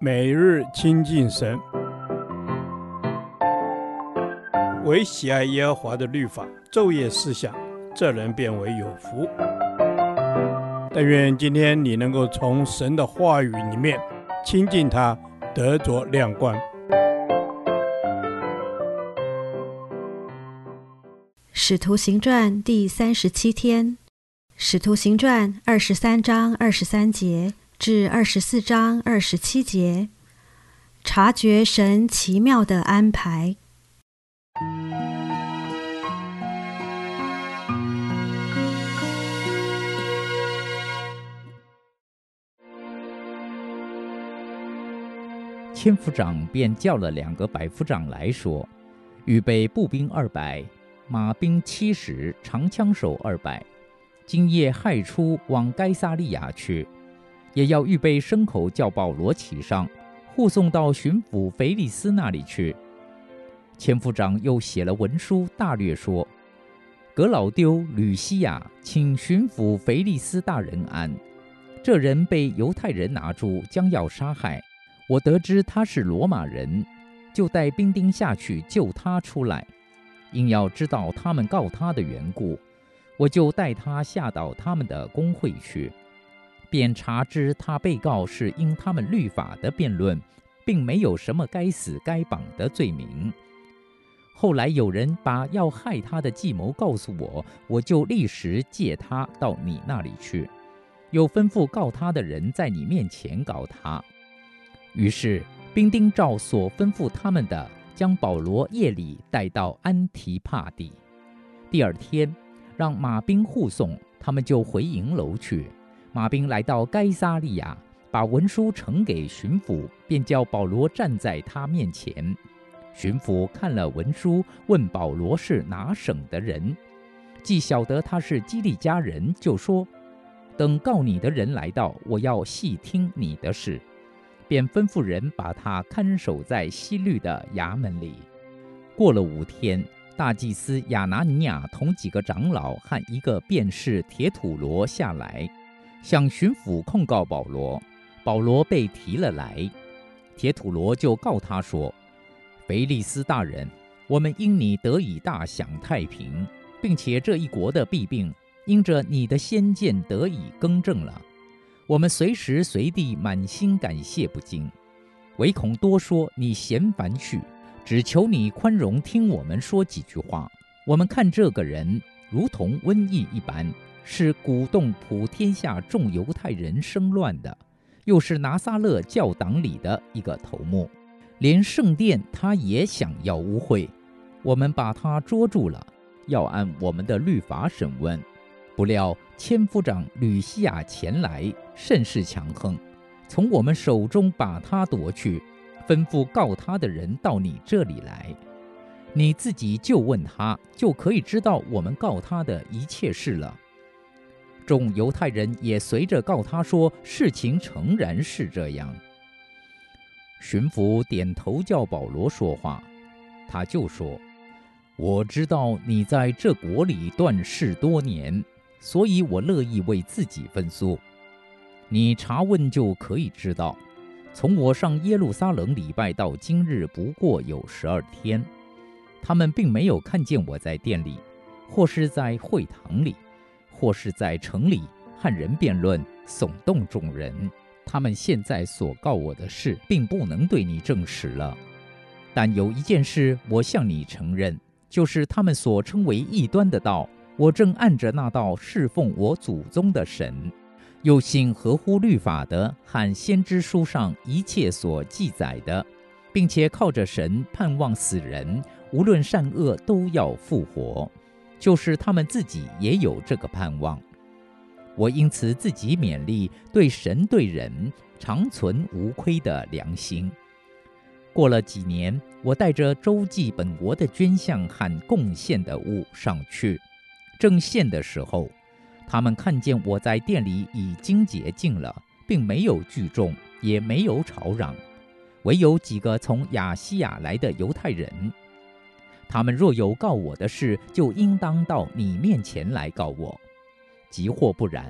每日亲近神，唯喜爱耶和华的律法，昼夜思想，这人便为有福。但愿今天你能够从神的话语里面亲近他，得着亮光。使徒行传第三十七天，使徒行传二十三章二十三节。至二十四章二十七节，察觉神奇妙的安排。千夫长便叫了两个百夫长来说：“预备步兵二百，马兵七十，长枪手二百，今夜亥初往该撒利亚去。”也要预备牲口，叫保罗骑上，护送到巡抚腓利斯那里去。千夫长又写了文书，大略说：“格老丢、吕西亚，请巡抚腓利斯大人安。这人被犹太人拿住，将要杀害。我得知他是罗马人，就带兵丁下去救他出来。因要知道他们告他的缘故，我就带他下到他们的公会去。”便查知他被告是因他们律法的辩论，并没有什么该死该绑的罪名。后来有人把要害他的计谋告诉我，我就立时借他到你那里去，又吩咐告他的人在你面前告他。于是兵丁照所吩咐他们的，将保罗夜里带到安提帕底。第二天，让马兵护送，他们就回营楼去。马兵来到该撒利亚，把文书呈给巡抚，便叫保罗站在他面前。巡抚看了文书，问保罗是哪省的人，既晓得他是基利家人，就说：“等告你的人来到，我要细听你的事。”便吩咐人把他看守在西律的衙门里。过了五天，大祭司亚拿尼亚同几个长老和一个便士铁土罗下来。向巡抚控告保罗，保罗被提了来，铁土罗就告他说：“腓利斯大人，我们因你得以大享太平，并且这一国的弊病因着你的先见得以更正了，我们随时随地满心感谢不尽，唯恐多说你嫌烦去，只求你宽容听我们说几句话。我们看这个人如同瘟疫一般。”是鼓动普天下众犹太人生乱的，又是拿撒勒教党里的一个头目，连圣殿他也想要污秽。我们把他捉住了，要按我们的律法审问。不料千夫长吕西亚前来，甚是强横，从我们手中把他夺去，吩咐告他的人到你这里来，你自己就问他，就可以知道我们告他的一切事了。众犹太人也随着告他说，事情诚然是这样。巡抚点头叫保罗说话，他就说：“我知道你在这国里断事多年，所以我乐意为自己分诉。你查问就可以知道，从我上耶路撒冷礼拜到今日，不过有十二天，他们并没有看见我在殿里，或是在会堂里。”或是在城里和人辩论，耸动众人。他们现在所告我的事，并不能对你证实了。但有一件事，我向你承认，就是他们所称为异端的道，我正按着那道侍奉我祖宗的神，又信合乎律法的和先知书上一切所记载的，并且靠着神盼望死人，无论善恶都要复活。就是他们自己也有这个盼望，我因此自己勉励，对神对人常存无亏的良心。过了几年，我带着周记本国的捐项和贡献的物上去，正献的时候，他们看见我在殿里已经洁净了，并没有聚众，也没有吵嚷，唯有几个从亚细亚来的犹太人。他们若有告我的事，就应当到你面前来告我；即或不然，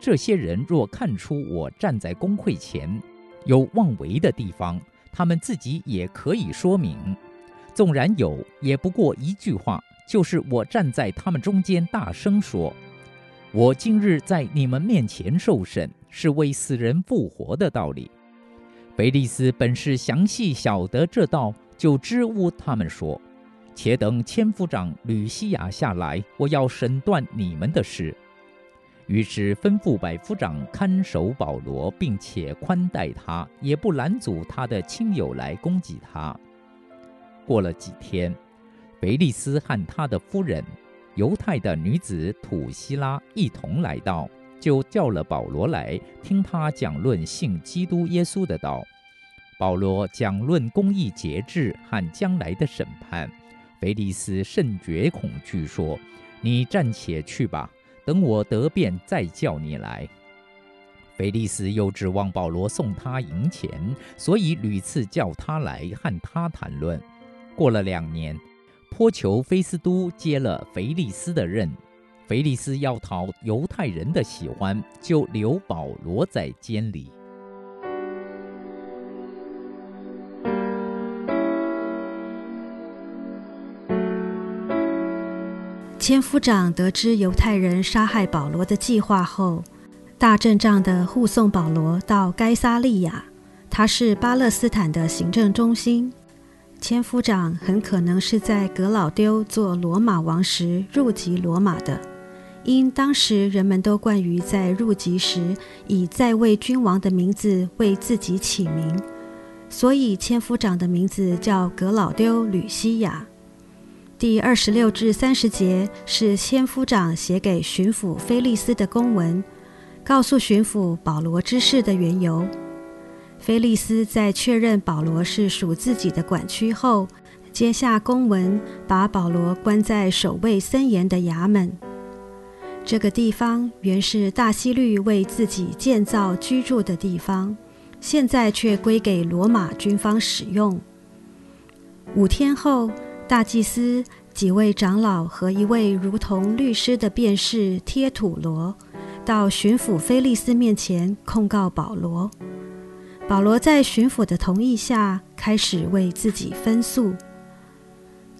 这些人若看出我站在公会前，有妄为的地方，他们自己也可以说明；纵然有，也不过一句话，就是我站在他们中间大声说：“我今日在你们面前受审，是为死人复活的道理。”腓力斯本是详细晓得这道，就支吾他们说。且等千夫长吕西亚下来，我要审断你们的事。于是吩咐百夫长看守保罗，并且宽待他，也不拦阻他的亲友来攻击他。过了几天，腓利斯和他的夫人犹太的女子土西拉一同来到，就叫了保罗来听他讲论信基督耶稣的道。保罗讲论公义节制和将来的审判。腓利斯甚觉恐惧，说：“你暂且去吧，等我得便再叫你来。”腓利斯又指望保罗送他银钱，所以屡次叫他来和他谈论。过了两年，颇求菲斯都接了腓利斯的任。腓利斯要讨犹太人的喜欢，就留保罗在监里。千夫长得知犹太人杀害保罗的计划后，大阵仗地护送保罗到该撒利亚。他是巴勒斯坦的行政中心。千夫长很可能是在格老丢做罗马王时入籍罗马的，因当时人们都惯于在入籍时以在位君王的名字为自己起名，所以千夫长的名字叫格老丢吕西亚。第二十六至三十节是千夫长写给巡抚菲利斯的公文，告诉巡抚保罗之事的缘由。菲利斯在确认保罗是属自己的管区后，接下公文，把保罗关在守卫森严的衙门。这个地方原是大希律为自己建造居住的地方，现在却归给罗马军方使用。五天后。大祭司、几位长老和一位如同律师的辩士贴土罗，到巡抚菲利斯面前控告保罗。保罗在巡抚的同意下，开始为自己分诉。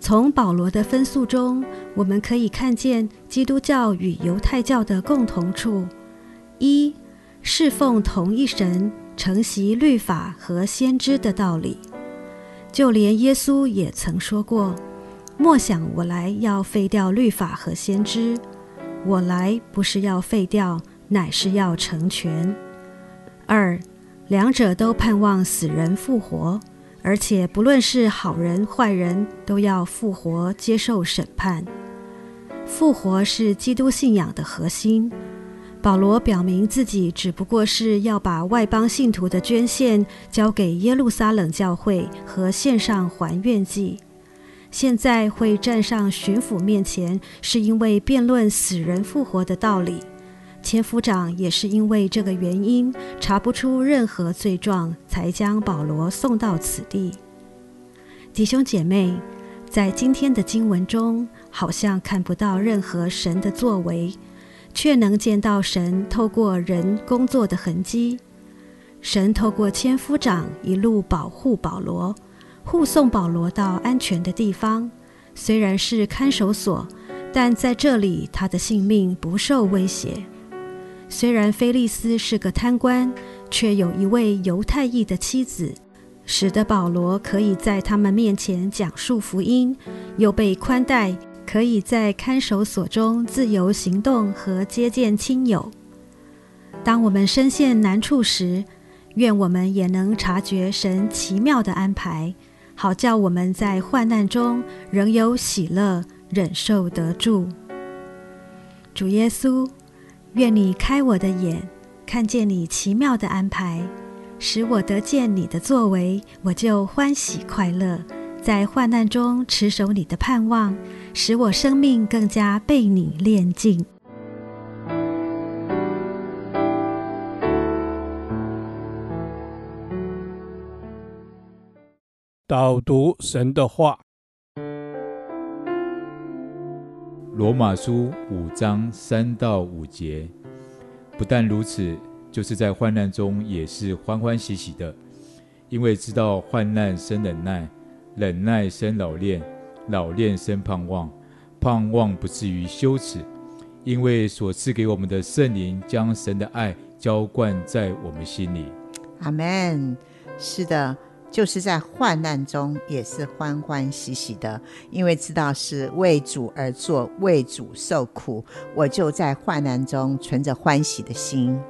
从保罗的分诉中，我们可以看见基督教与犹太教的共同处：一、侍奉同一神，承袭律法和先知的道理。就连耶稣也曾说过：“莫想我来要废掉律法和先知，我来不是要废掉，乃是要成全。”二，两者都盼望死人复活，而且不论是好人坏人，都要复活接受审判。复活是基督信仰的核心。保罗表明自己只不过是要把外邦信徒的捐献交给耶路撒冷教会和献上还愿祭。现在会站上巡抚面前，是因为辩论死人复活的道理。千夫长也是因为这个原因，查不出任何罪状，才将保罗送到此地。弟兄姐妹，在今天的经文中，好像看不到任何神的作为。却能见到神透过人工作的痕迹。神透过千夫长一路保护保罗，护送保罗到安全的地方。虽然是看守所，但在这里他的性命不受威胁。虽然菲利斯是个贪官，却有一位犹太裔的妻子，使得保罗可以在他们面前讲述福音，又被宽待。可以在看守所中自由行动和接见亲友。当我们身陷难处时，愿我们也能察觉神奇妙的安排，好叫我们在患难中仍有喜乐，忍受得住。主耶稣，愿你开我的眼，看见你奇妙的安排，使我得见你的作为，我就欢喜快乐。在患难中持守你的盼望，使我生命更加被你炼净。导读神的话，《罗马书》五章三到五节。不但如此，就是在患难中也是欢欢喜喜的，因为知道患难生忍耐，忍耐生老练，老练生盼望，盼望不至于羞耻，因为所赐给我们的圣灵将神的爱浇灌在我们心里。阿门。是的。就是在患难中也是欢欢喜喜的，因为知道是为主而做，为主受苦，我就在患难中存着欢喜的心。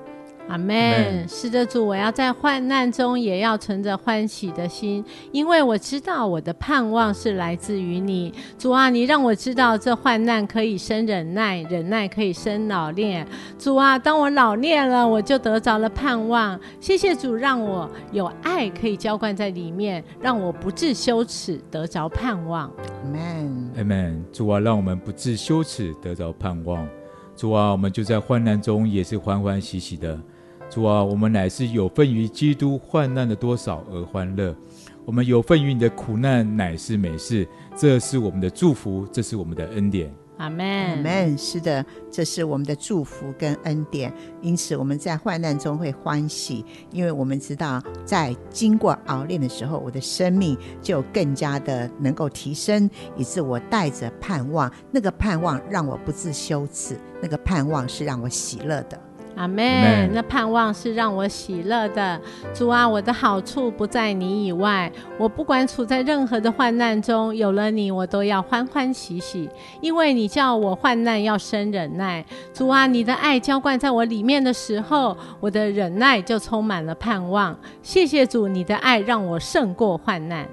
阿门。是的，主，我要在患难中也要存着欢喜的心，因为我知道我的盼望是来自于你。主啊，你让我知道这患难可以生忍耐，忍耐可以生老练。主啊，当我老练了，我就得着了盼望。谢谢主，让我有爱可以浇灌在里面，让我不致羞耻，得着盼望。阿门。阿门。主啊，让我们不致羞耻，得着盼望。主啊，我们就在患难中也是欢欢喜喜的。主啊，我们乃是有份于基督患难的多少而欢乐，我们有份于你的苦难乃是美事，这是我们的祝福，这是我们的恩典。阿门，阿门。是的，这是我们的祝福跟恩典。因此我们在患难中会欢喜，因为我们知道，在经过熬炼的时候，我的生命就更加的能够提升，以致我带着盼望，那个盼望让我不自羞耻，那个盼望是让我喜乐的。阿门。那盼望是让我喜乐的。主啊，我的好处不在你以外。我不管处在任何的患难中，有了你，我都要欢欢喜喜，因为你叫我患难要生忍耐。主啊，你的爱浇灌在我里面的时候，我的忍耐就充满了盼望。谢谢主，你的爱让我胜过患难。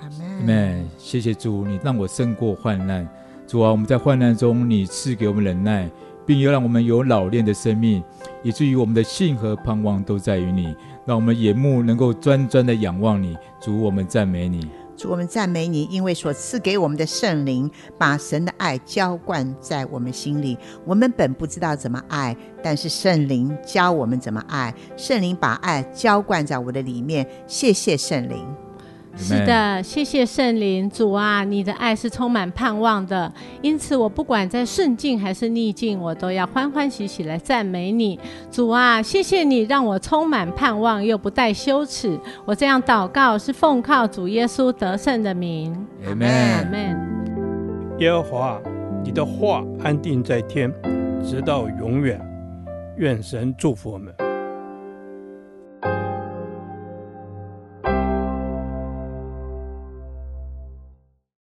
阿门。谢谢主，你让我胜过患难。主啊，我们在患难中，你赐给我们忍耐。并又让我们有老练的生命，以至于我们的信和盼望都在于你，让我们眼目能够专专的仰望你。主，我们赞美你。主，我们赞美你，因为所赐给我们的圣灵，把神的爱浇灌在我们心里。我们本不知道怎么爱，但是圣灵教我们怎么爱。圣灵把爱浇灌在我的里面。谢谢圣灵。是的，谢谢圣灵，主啊，你的爱是充满盼望的，因此我不管在顺境还是逆境，我都要欢欢喜喜来赞美你，主啊，谢谢你让我充满盼望又不带羞耻，我这样祷告是奉靠主耶稣得胜的名，阿门，阿门。耶和华，你的话安定在天，直到永远，愿神祝福我们。